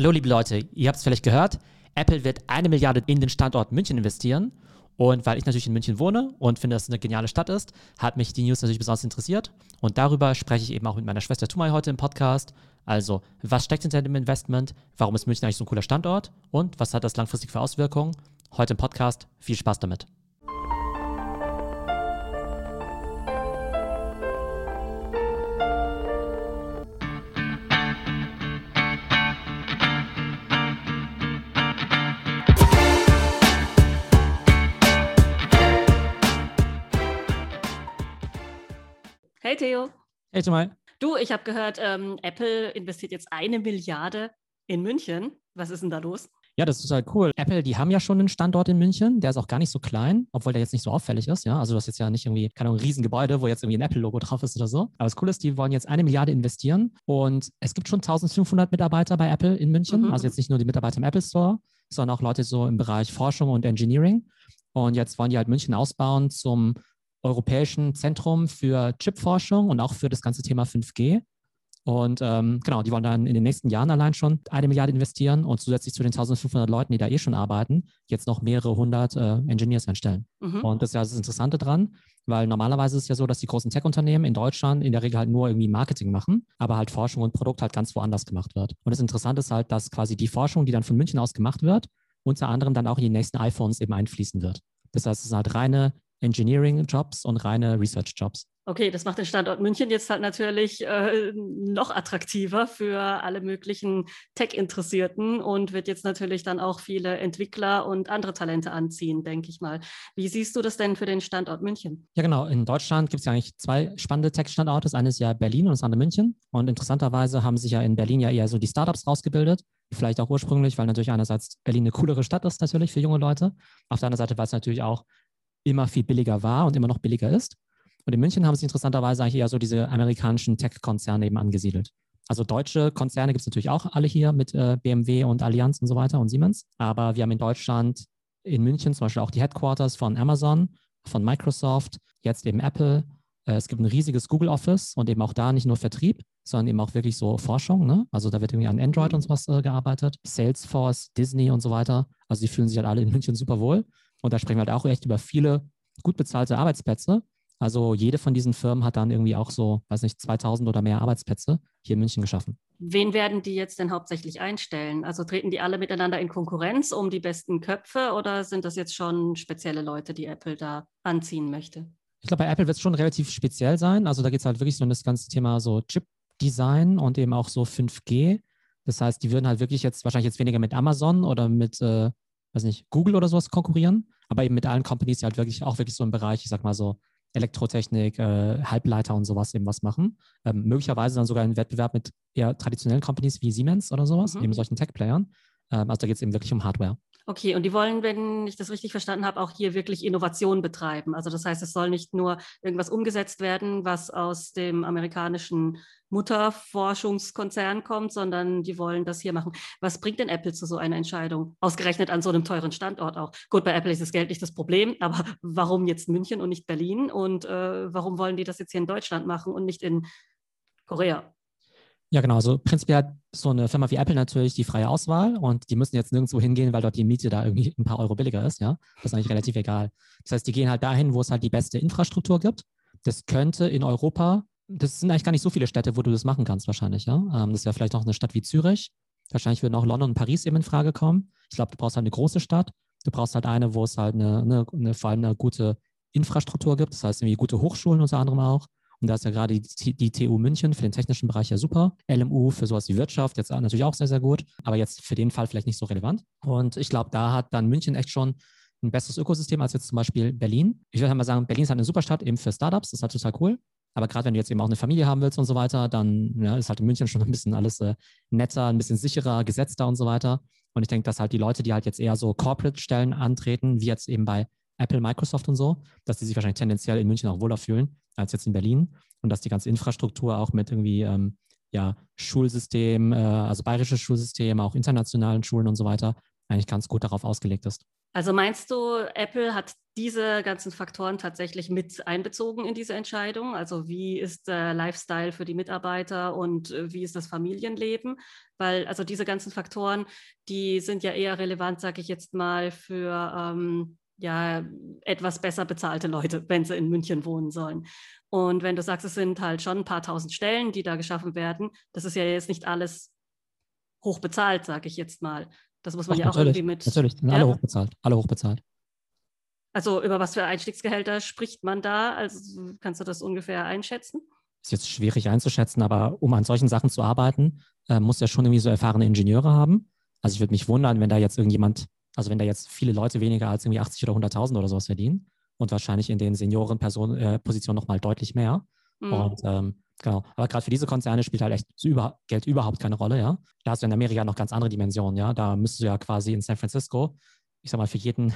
Hallo liebe Leute, ihr habt es vielleicht gehört, Apple wird eine Milliarde in den Standort München investieren. Und weil ich natürlich in München wohne und finde, dass es eine geniale Stadt ist, hat mich die News natürlich besonders interessiert. Und darüber spreche ich eben auch mit meiner Schwester Tumai heute im Podcast. Also, was steckt hinter dem Investment? Warum ist München eigentlich so ein cooler Standort? Und was hat das langfristig für Auswirkungen? Heute im Podcast. Viel Spaß damit. Hey Theo. Hey Jamal. Du, ich habe gehört, ähm, Apple investiert jetzt eine Milliarde in München. Was ist denn da los? Ja, das ist total cool. Apple, die haben ja schon einen Standort in München, der ist auch gar nicht so klein, obwohl der jetzt nicht so auffällig ist. Ja, also das ist jetzt ja nicht irgendwie, keine Ahnung, ein Riesengebäude, wo jetzt irgendwie ein Apple-Logo drauf ist oder so. Aber das Coole ist, die wollen jetzt eine Milliarde investieren und es gibt schon 1500 Mitarbeiter bei Apple in München. Mhm. Also jetzt nicht nur die Mitarbeiter im Apple Store, sondern auch Leute so im Bereich Forschung und Engineering. Und jetzt wollen die halt München ausbauen zum Europäischen Zentrum für Chipforschung und auch für das ganze Thema 5G. Und ähm, genau, die wollen dann in den nächsten Jahren allein schon eine Milliarde investieren und zusätzlich zu den 1500 Leuten, die da eh schon arbeiten, jetzt noch mehrere hundert äh, Engineers einstellen. Mhm. Und das ist ja das Interessante dran, weil normalerweise ist es ja so, dass die großen Tech-Unternehmen in Deutschland in der Regel halt nur irgendwie Marketing machen, aber halt Forschung und Produkt halt ganz woanders gemacht wird. Und das Interessante ist halt, dass quasi die Forschung, die dann von München aus gemacht wird, unter anderem dann auch in die nächsten iPhones eben einfließen wird. Das heißt, es ist halt reine Engineering-Jobs und reine Research-Jobs. Okay, das macht den Standort München jetzt halt natürlich äh, noch attraktiver für alle möglichen Tech-Interessierten und wird jetzt natürlich dann auch viele Entwickler und andere Talente anziehen, denke ich mal. Wie siehst du das denn für den Standort München? Ja, genau. In Deutschland gibt es ja eigentlich zwei spannende Tech-Standorte. Das eine ist ja Berlin und das andere München. Und interessanterweise haben sich ja in Berlin ja eher so die Startups rausgebildet. Vielleicht auch ursprünglich, weil natürlich einerseits Berlin eine coolere Stadt ist, natürlich für junge Leute. Auf der anderen Seite, weil es natürlich auch immer viel billiger war und immer noch billiger ist. Und in München haben sich interessanterweise eher so diese amerikanischen Tech-Konzerne eben angesiedelt. Also deutsche Konzerne gibt es natürlich auch alle hier mit äh, BMW und Allianz und so weiter und Siemens. Aber wir haben in Deutschland, in München zum Beispiel auch die Headquarters von Amazon, von Microsoft, jetzt eben Apple. Äh, es gibt ein riesiges Google Office und eben auch da nicht nur Vertrieb, sondern eben auch wirklich so Forschung. Ne? Also da wird irgendwie an Android und sowas äh, gearbeitet. Salesforce, Disney und so weiter. Also die fühlen sich halt alle in München super wohl. Und da sprechen wir halt auch echt über viele gut bezahlte Arbeitsplätze. Also jede von diesen Firmen hat dann irgendwie auch so, weiß nicht, 2000 oder mehr Arbeitsplätze hier in München geschaffen. Wen werden die jetzt denn hauptsächlich einstellen? Also treten die alle miteinander in Konkurrenz um die besten Köpfe oder sind das jetzt schon spezielle Leute, die Apple da anziehen möchte? Ich glaube, bei Apple wird es schon relativ speziell sein. Also da geht es halt wirklich so um das ganze Thema so Chip-Design und eben auch so 5G. Das heißt, die würden halt wirklich jetzt wahrscheinlich jetzt weniger mit Amazon oder mit äh, weiß nicht, Google oder sowas konkurrieren, aber eben mit allen Companies, die halt wirklich auch wirklich so im Bereich, ich sag mal so, Elektrotechnik, äh, Halbleiter und sowas eben was machen. Ähm, möglicherweise dann sogar einen Wettbewerb mit eher traditionellen Companies wie Siemens oder sowas, mhm. eben solchen Tech-Playern. Ähm, also da geht es eben wirklich um Hardware. Okay, und die wollen, wenn ich das richtig verstanden habe, auch hier wirklich Innovation betreiben. Also das heißt, es soll nicht nur irgendwas umgesetzt werden, was aus dem amerikanischen Mutterforschungskonzern kommt, sondern die wollen das hier machen. Was bringt denn Apple zu so einer Entscheidung? Ausgerechnet an so einem teuren Standort auch. Gut, bei Apple ist das Geld nicht das Problem, aber warum jetzt München und nicht Berlin? Und äh, warum wollen die das jetzt hier in Deutschland machen und nicht in Korea? Ja, genau. Also prinzipiell hat so eine Firma wie Apple natürlich die freie Auswahl und die müssen jetzt nirgendwo hingehen, weil dort die Miete da irgendwie ein paar Euro billiger ist. Ja, das ist eigentlich relativ egal. Das heißt, die gehen halt dahin, wo es halt die beste Infrastruktur gibt. Das könnte in Europa, das sind eigentlich gar nicht so viele Städte, wo du das machen kannst wahrscheinlich. Ja, ähm, das wäre vielleicht auch eine Stadt wie Zürich. Wahrscheinlich würden auch London und Paris eben in Frage kommen. Ich glaube, du brauchst halt eine große Stadt. Du brauchst halt eine, wo es halt eine, eine, eine vor allem eine gute Infrastruktur gibt. Das heißt irgendwie gute Hochschulen unter anderem auch. Und da ist ja gerade die, die, TU München für den technischen Bereich ja super. LMU für sowas wie Wirtschaft jetzt natürlich auch sehr, sehr gut, aber jetzt für den Fall vielleicht nicht so relevant. Und ich glaube, da hat dann München echt schon ein besseres Ökosystem als jetzt zum Beispiel Berlin. Ich würde halt mal sagen, Berlin ist halt eine super Stadt eben für Startups, das ist halt total cool. Aber gerade wenn du jetzt eben auch eine Familie haben willst und so weiter, dann ja, ist halt in München schon ein bisschen alles äh, netter, ein bisschen sicherer, gesetzter und so weiter. Und ich denke, dass halt die Leute, die halt jetzt eher so Corporate-Stellen antreten, wie jetzt eben bei Apple, Microsoft und so, dass die sich wahrscheinlich tendenziell in München auch wohler fühlen als jetzt in Berlin und dass die ganze Infrastruktur auch mit irgendwie ähm, ja, Schulsystem, äh, also bayerisches Schulsystem, auch internationalen Schulen und so weiter, eigentlich ganz gut darauf ausgelegt ist. Also meinst du, Apple hat diese ganzen Faktoren tatsächlich mit einbezogen in diese Entscheidung? Also wie ist der Lifestyle für die Mitarbeiter und äh, wie ist das Familienleben? Weil also diese ganzen Faktoren, die sind ja eher relevant, sage ich jetzt mal, für ähm, ja, etwas besser bezahlte Leute, wenn sie in München wohnen sollen. Und wenn du sagst, es sind halt schon ein paar tausend Stellen, die da geschaffen werden, das ist ja jetzt nicht alles hoch bezahlt, sage ich jetzt mal. Das muss man Ach, ja auch irgendwie mit. Natürlich, sind ja? alle hochbezahlt. Alle hochbezahlt. Also über was für Einstiegsgehälter spricht man da? Also kannst du das ungefähr einschätzen? Ist jetzt schwierig einzuschätzen, aber um an solchen Sachen zu arbeiten, äh, muss ja schon irgendwie so erfahrene Ingenieure haben. Also ich würde mich wundern, wenn da jetzt irgendjemand, also wenn da jetzt viele Leute weniger als irgendwie 80 oder 100.000 oder sowas verdienen und wahrscheinlich in den Seniorenpositionen äh, nochmal deutlich mehr. Mhm. Und ähm, Genau. Aber gerade für diese Konzerne spielt halt echt über, Geld überhaupt keine Rolle, ja. Da hast du in Amerika noch ganz andere Dimensionen, ja. Da müsstest du ja quasi in San Francisco, ich sag mal, für jeden,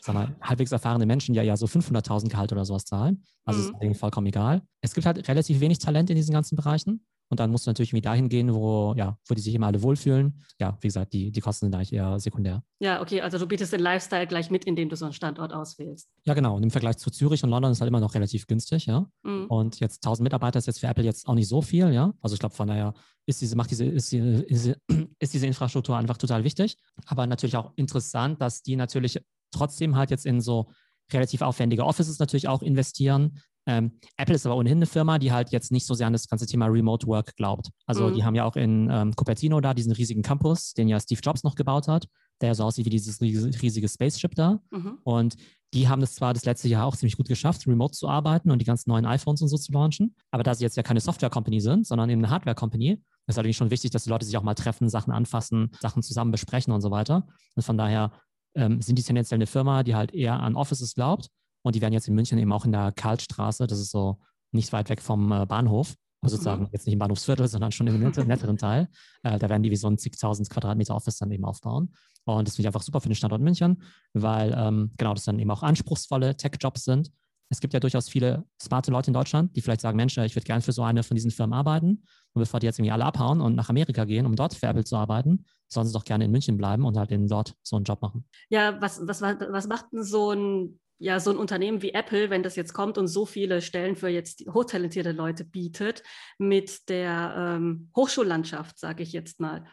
sag mal, halbwegs erfahrenen Menschen ja ja so 500.000 Gehalt oder sowas zahlen. Also mhm. ist denen vollkommen egal. Es gibt halt relativ wenig Talent in diesen ganzen Bereichen. Und dann musst du natürlich irgendwie dahin gehen, wo, ja, wo die sich immer alle wohlfühlen. Ja, wie gesagt, die, die Kosten sind eigentlich eher sekundär. Ja, okay, also du bietest den Lifestyle gleich mit, indem du so einen Standort auswählst. Ja, genau. Und im Vergleich zu Zürich und London ist halt immer noch relativ günstig, ja. Mhm. Und jetzt 1000 Mitarbeiter ist jetzt für Apple jetzt auch nicht so viel, ja. Also ich glaube, von daher ist diese, macht diese, ist, diese, ist diese Infrastruktur einfach total wichtig. Aber natürlich auch interessant, dass die natürlich trotzdem halt jetzt in so relativ aufwendige Offices natürlich auch investieren, ähm, Apple ist aber ohnehin eine Firma, die halt jetzt nicht so sehr an das ganze Thema Remote Work glaubt. Also mhm. die haben ja auch in ähm, Cupertino da diesen riesigen Campus, den ja Steve Jobs noch gebaut hat, der so aussieht wie dieses riesige Spaceship da. Mhm. Und die haben es zwar das letzte Jahr auch ziemlich gut geschafft, remote zu arbeiten und die ganzen neuen iPhones und so zu launchen, aber da sie jetzt ja keine Software-Company sind, sondern eben eine Hardware-Company, ist natürlich schon wichtig, dass die Leute sich auch mal treffen, Sachen anfassen, Sachen zusammen besprechen und so weiter. Und von daher ähm, sind die tendenziell eine Firma, die halt eher an Offices glaubt und die werden jetzt in München eben auch in der Karlstraße, das ist so nicht weit weg vom äh, Bahnhof, also sozusagen mhm. jetzt nicht im Bahnhofsviertel, sondern schon im netteren Teil. Äh, da werden die wie so ein zigtausend Quadratmeter Office dann eben aufbauen. Und das finde ich einfach super für den Standort München, weil ähm, genau das dann eben auch anspruchsvolle Tech-Jobs sind. Es gibt ja durchaus viele smarte Leute in Deutschland, die vielleicht sagen, Mensch, ich würde gerne für so eine von diesen Firmen arbeiten. Und bevor die jetzt irgendwie alle abhauen und nach Amerika gehen, um dort für Apple zu arbeiten, sollen sie doch gerne in München bleiben und halt in dort so einen Job machen. Ja, was, was, was macht denn so ein ja, so ein Unternehmen wie Apple, wenn das jetzt kommt und so viele Stellen für jetzt hochtalentierte Leute bietet, mit der ähm, Hochschullandschaft, sage ich jetzt mal.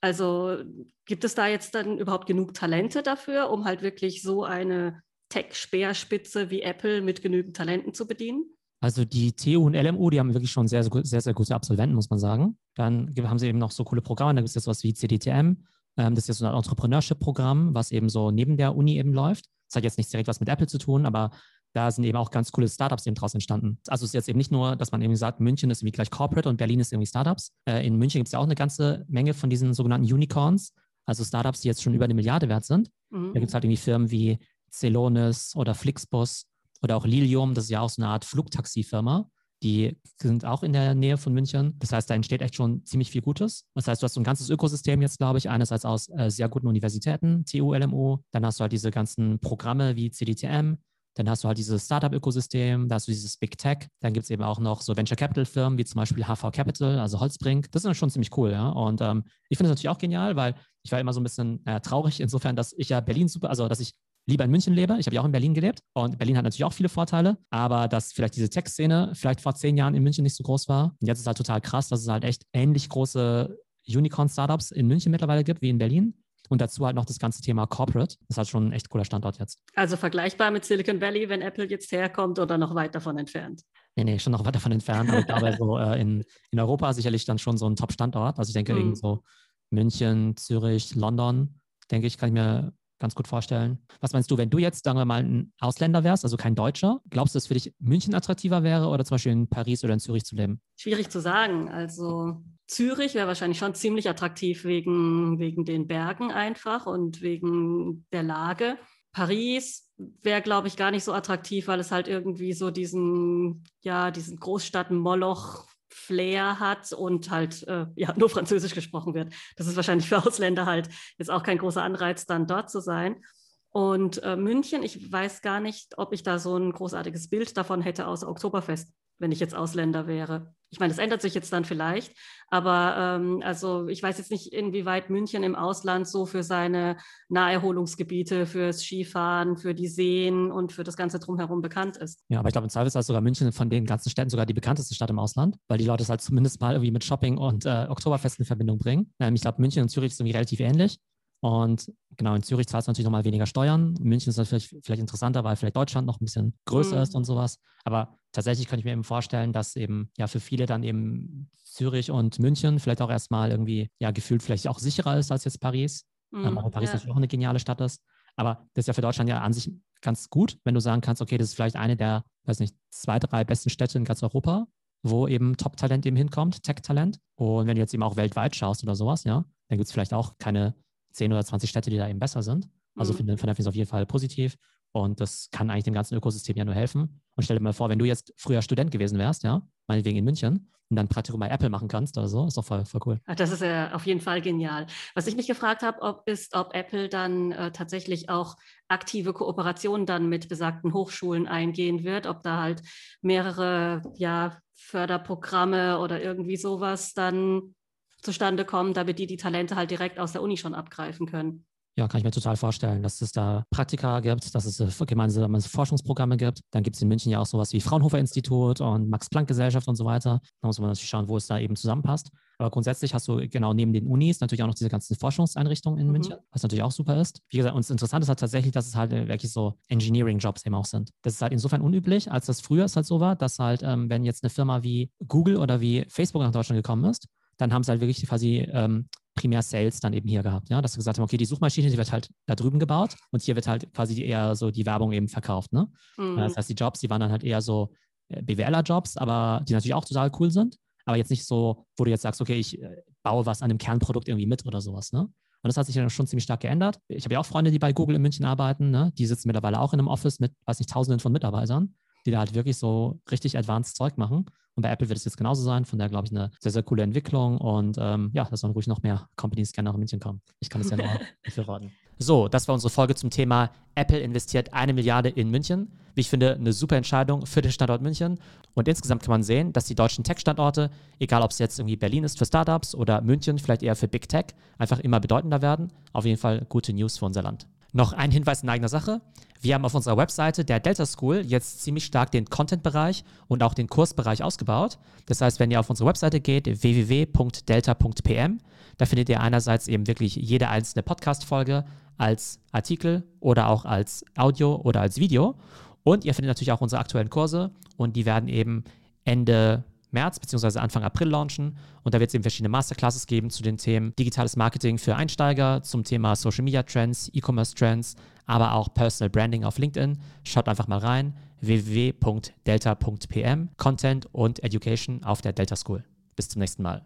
Also gibt es da jetzt dann überhaupt genug Talente dafür, um halt wirklich so eine Tech-Speerspitze wie Apple mit genügend Talenten zu bedienen? Also die TU und LMU, die haben wirklich schon sehr, sehr, sehr gute Absolventen, muss man sagen. Dann haben sie eben noch so coole Programme. Da gibt es jetzt sowas wie CDTM. Ähm, das ist jetzt so ein Entrepreneurship-Programm, was eben so neben der Uni eben läuft. Das hat jetzt nicht direkt was mit Apple zu tun, aber da sind eben auch ganz coole Startups eben draus entstanden. Also es ist jetzt eben nicht nur, dass man eben sagt, München ist irgendwie gleich Corporate und Berlin ist irgendwie Startups. Äh, in München gibt es ja auch eine ganze Menge von diesen sogenannten Unicorns, also Startups, die jetzt schon über eine Milliarde wert sind. Mhm. Da gibt es halt irgendwie Firmen wie Celonis oder Flixbus oder auch Lilium, das ist ja auch so eine Art Flugtaxifirma. Die sind auch in der Nähe von München. Das heißt, da entsteht echt schon ziemlich viel Gutes. Das heißt, du hast so ein ganzes Ökosystem jetzt, glaube ich, einerseits aus äh, sehr guten Universitäten, TU, LMU, dann hast du halt diese ganzen Programme wie CDTM, dann hast du halt dieses Startup-Ökosystem, da hast du dieses Big Tech, dann gibt es eben auch noch so Venture Capital-Firmen wie zum Beispiel HV Capital, also Holzbrink. Das ist schon ziemlich cool, ja. Und ähm, ich finde es natürlich auch genial, weil ich war immer so ein bisschen äh, traurig, insofern, dass ich ja Berlin super, also dass ich lieber in München lebe. Ich habe ja auch in Berlin gelebt und Berlin hat natürlich auch viele Vorteile, aber dass vielleicht diese Tech-Szene vielleicht vor zehn Jahren in München nicht so groß war. Und jetzt ist halt total krass, dass es halt echt ähnlich große Unicorn-Startups in München mittlerweile gibt wie in Berlin. Und dazu halt noch das ganze Thema Corporate. Das ist halt schon ein echt cooler Standort jetzt. Also vergleichbar mit Silicon Valley, wenn Apple jetzt herkommt oder noch weit davon entfernt? Nee, nee, schon noch weit davon entfernt. Aber ich glaube, so äh, in, in Europa sicherlich dann schon so ein Top-Standort. Also ich denke, hm. irgend so München, Zürich, London, denke ich, kann ich mir ganz gut vorstellen. Was meinst du, wenn du jetzt, sagen wir mal, ein Ausländer wärst, also kein Deutscher, glaubst du, dass für dich München attraktiver wäre oder zum Beispiel in Paris oder in Zürich zu leben? Schwierig zu sagen. Also Zürich wäre wahrscheinlich schon ziemlich attraktiv wegen, wegen den Bergen einfach und wegen der Lage. Paris wäre, glaube ich, gar nicht so attraktiv, weil es halt irgendwie so diesen, ja, diesen Großstadt-Moloch Flair hat und halt äh, ja, nur Französisch gesprochen wird. Das ist wahrscheinlich für Ausländer halt jetzt auch kein großer Anreiz, dann dort zu sein. Und äh, München, ich weiß gar nicht, ob ich da so ein großartiges Bild davon hätte, außer Oktoberfest. Wenn ich jetzt Ausländer wäre. Ich meine, das ändert sich jetzt dann vielleicht, aber ähm, also ich weiß jetzt nicht, inwieweit München im Ausland so für seine Naherholungsgebiete, fürs Skifahren, für die Seen und für das Ganze drumherum bekannt ist. Ja, aber ich glaube, im Zweifelsfall ist sogar München von den ganzen Städten sogar die bekannteste Stadt im Ausland, weil die Leute es halt zumindest mal irgendwie mit Shopping und äh, Oktoberfest in Verbindung bringen. Ähm, ich glaube, München und Zürich sind irgendwie relativ ähnlich. Und genau, in Zürich zahlst du natürlich nochmal weniger Steuern. In München ist das vielleicht, vielleicht interessanter, weil vielleicht Deutschland noch ein bisschen größer mhm. ist und sowas. Aber tatsächlich könnte ich mir eben vorstellen, dass eben ja für viele dann eben Zürich und München vielleicht auch erstmal irgendwie ja gefühlt vielleicht auch sicherer ist als jetzt Paris. Mhm, ähm, auch Paris ja. natürlich auch eine geniale Stadt ist. Aber das ist ja für Deutschland ja an sich ganz gut, wenn du sagen kannst, okay, das ist vielleicht eine der, weiß nicht, zwei, drei besten Städte in ganz Europa, wo eben Top-Talent eben hinkommt, Tech-Talent. Und wenn du jetzt eben auch weltweit schaust oder sowas, ja, dann gibt es vielleicht auch keine 10 oder 20 Städte, die da eben besser sind. Also mhm. von, ist auf jeden Fall positiv. Und das kann eigentlich dem ganzen Ökosystem ja nur helfen. Und stell dir mal vor, wenn du jetzt früher Student gewesen wärst, ja, meinetwegen in München, und dann Praktikum bei Apple machen kannst oder so, ist doch voll, voll cool. Ach, das ist ja auf jeden Fall genial. Was ich mich gefragt habe, ob, ist, ob Apple dann äh, tatsächlich auch aktive Kooperationen dann mit besagten Hochschulen eingehen wird, ob da halt mehrere ja, Förderprogramme oder irgendwie sowas dann zustande kommen, damit die die Talente halt direkt aus der Uni schon abgreifen können. Ja, kann ich mir total vorstellen, dass es da Praktika gibt, dass es äh, gemeinsame Forschungsprogramme gibt. Dann gibt es in München ja auch sowas wie Fraunhofer-Institut und Max-Planck-Gesellschaft und so weiter. Da muss man natürlich schauen, wo es da eben zusammenpasst. Aber grundsätzlich hast du genau neben den Unis natürlich auch noch diese ganzen Forschungseinrichtungen in mhm. München, was natürlich auch super ist. Wie gesagt, uns interessant ist halt tatsächlich, dass es halt äh, wirklich so Engineering-Jobs eben auch sind. Das ist halt insofern unüblich, als das früher es halt so war, dass halt, ähm, wenn jetzt eine Firma wie Google oder wie Facebook nach Deutschland gekommen ist, dann haben sie halt wirklich quasi ähm, primär Sales dann eben hier gehabt, ja, dass sie gesagt haben, okay, die Suchmaschine, die wird halt da drüben gebaut und hier wird halt quasi eher so die Werbung eben verkauft, ne? Mhm. Das heißt, die Jobs, die waren dann halt eher so äh, BWLer-Jobs, aber die natürlich auch total cool sind, aber jetzt nicht so, wo du jetzt sagst, okay, ich äh, baue was an einem Kernprodukt irgendwie mit oder sowas, ne? Und das hat sich dann schon ziemlich stark geändert. Ich habe ja auch Freunde, die bei Google in München arbeiten, ne? Die sitzen mittlerweile auch in einem Office mit, weiß nicht, tausenden von Mitarbeitern, die da halt wirklich so richtig advanced Zeug machen. Und bei Apple wird es jetzt genauso sein. Von daher glaube ich eine sehr, sehr coole Entwicklung. Und ähm, ja, da sollen ruhig noch mehr Companies gerne nach München kommen. Ich kann es ja nur befürworten. So, das war unsere Folge zum Thema Apple investiert eine Milliarde in München. Wie ich finde, eine super Entscheidung für den Standort München. Und insgesamt kann man sehen, dass die deutschen Tech-Standorte, egal ob es jetzt irgendwie Berlin ist für Startups oder München vielleicht eher für Big Tech, einfach immer bedeutender werden. Auf jeden Fall gute News für unser Land. Noch ein Hinweis in eigener Sache. Wir haben auf unserer Webseite der Delta School jetzt ziemlich stark den Content-Bereich und auch den Kursbereich ausgebaut. Das heißt, wenn ihr auf unsere Webseite geht, www.delta.pm, da findet ihr einerseits eben wirklich jede einzelne Podcast-Folge als Artikel oder auch als Audio oder als Video. Und ihr findet natürlich auch unsere aktuellen Kurse und die werden eben Ende März bzw. Anfang April launchen. Und da wird es eben verschiedene Masterclasses geben zu den Themen digitales Marketing für Einsteiger, zum Thema Social Media Trends, E-Commerce Trends, aber auch Personal Branding auf LinkedIn. Schaut einfach mal rein www.delta.pm Content und Education auf der Delta School. Bis zum nächsten Mal.